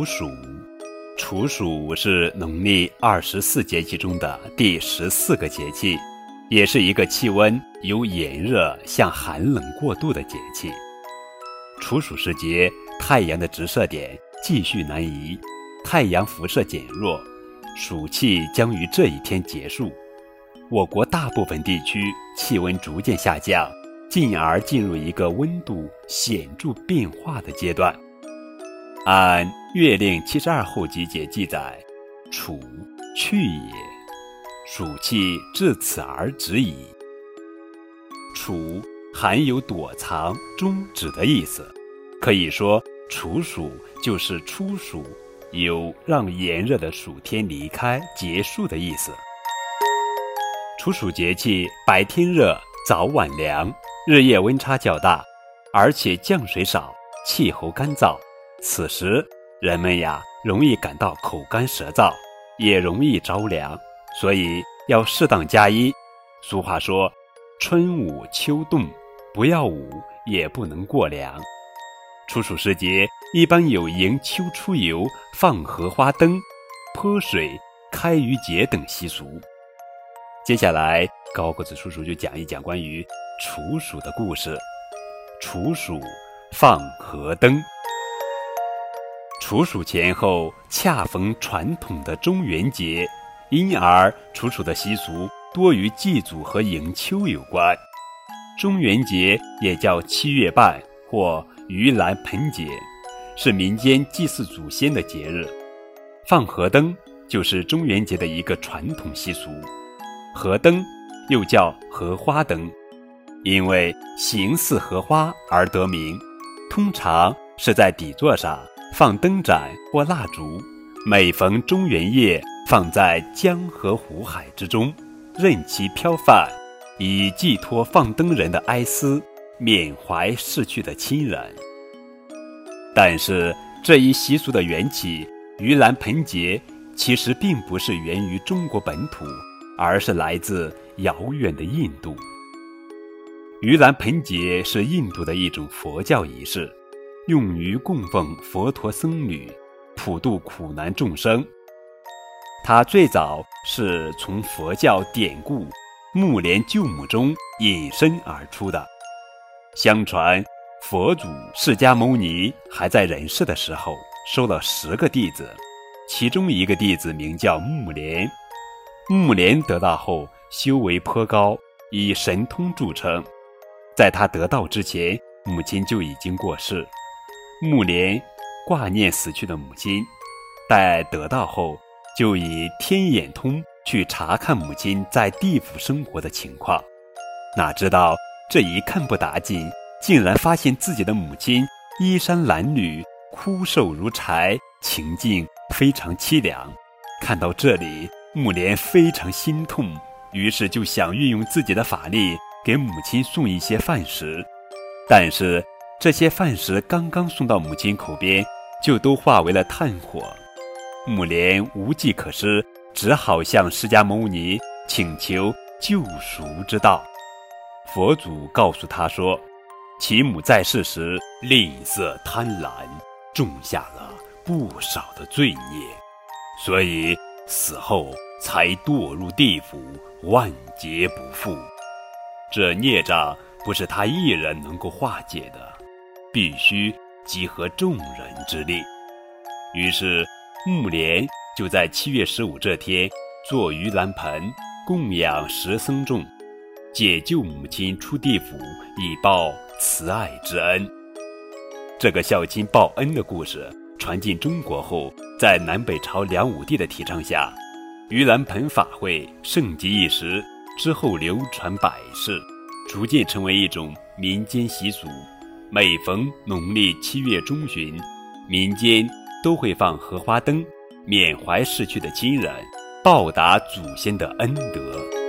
处暑，处暑是农历二十四节气中的第十四个节气，也是一个气温由炎热向寒冷过渡的节气。处暑时节，太阳的直射点继续南移，太阳辐射减弱，暑气将于这一天结束。我国大部分地区气温逐渐下降，进而进入一个温度显著变化的阶段。按《月令七十二候集解》记载，处去也，暑气至此而止矣。处含有躲藏、终止的意思，可以说处暑就是初暑，有让炎热的暑天离开、结束的意思。处暑节气白天热，早晚凉，日夜温差较大，而且降水少，气候干燥。此时，人们呀容易感到口干舌燥，也容易着凉，所以要适当加衣。俗话说：“春捂秋冻，不要捂，也不能过凉。”处暑时节，一般有迎秋出游、放荷花灯、泼水、开渔节等习俗。接下来，高个子叔叔就讲一讲关于处暑的故事。处暑放河灯。处暑前后恰逢传统的中元节，因而处暑的习俗多与祭祖和迎秋有关。中元节也叫七月半或盂兰盆节，是民间祭祀祖先的节日。放河灯就是中元节的一个传统习俗。河灯又叫荷花灯，因为形似荷花而得名。通常是在底座上。放灯盏或蜡烛，每逢中元夜，放在江河湖海之中，任其飘泛，以寄托放灯人的哀思，缅怀逝去的亲人。但是这一习俗的缘起——盂兰盆节，其实并不是源于中国本土，而是来自遥远的印度。盂兰盆节是印度的一种佛教仪式。用于供奉佛陀僧侣，普度苦难众生。它最早是从佛教典故《木莲救母》中引申而出的。相传，佛祖释迦牟尼还在人世的时候，收了十个弟子，其中一个弟子名叫木莲。木莲得道后，修为颇高，以神通著称。在他得道之前，母亲就已经过世。木莲挂念死去的母亲，待得到后，就以天眼通去查看母亲在地府生活的情况。哪知道这一看不打紧，竟然发现自己的母亲衣衫褴褛、枯瘦如柴，情境非常凄凉。看到这里，木莲非常心痛，于是就想运用自己的法力给母亲送一些饭食，但是。这些饭食刚刚送到母亲口边，就都化为了炭火。木莲无计可施，只好向释迦牟尼请求救赎之道。佛祖告诉他说：“其母在世时吝啬贪婪，种下了不少的罪孽，所以死后才堕入地府，万劫不复。这孽障不是他一人能够化解的。”必须集合众人之力，于是木莲就在七月十五这天做盂兰盆，供养十僧众，解救母亲出地府，以报慈爱之恩。这个孝亲报恩的故事传进中国后，在南北朝梁武帝的提倡下，盂兰盆法会盛极一时，之后流传百世，逐渐成为一种民间习俗。每逢农历七月中旬，民间都会放荷花灯，缅怀逝去的亲人，报答祖先的恩德。